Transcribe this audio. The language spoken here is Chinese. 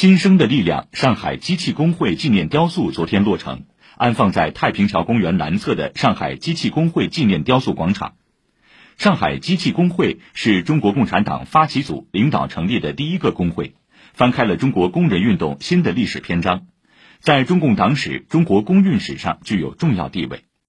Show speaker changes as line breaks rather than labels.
新生的力量上海机器工会纪念雕塑昨天落成安放在太平桥公园南侧的上海机器工会纪念雕塑广场。上海机器工会是中国共产党发起组领导成立的第一个工会翻开了中国工人运动新的历史篇章在中共党史中国工运史上具有重要地位。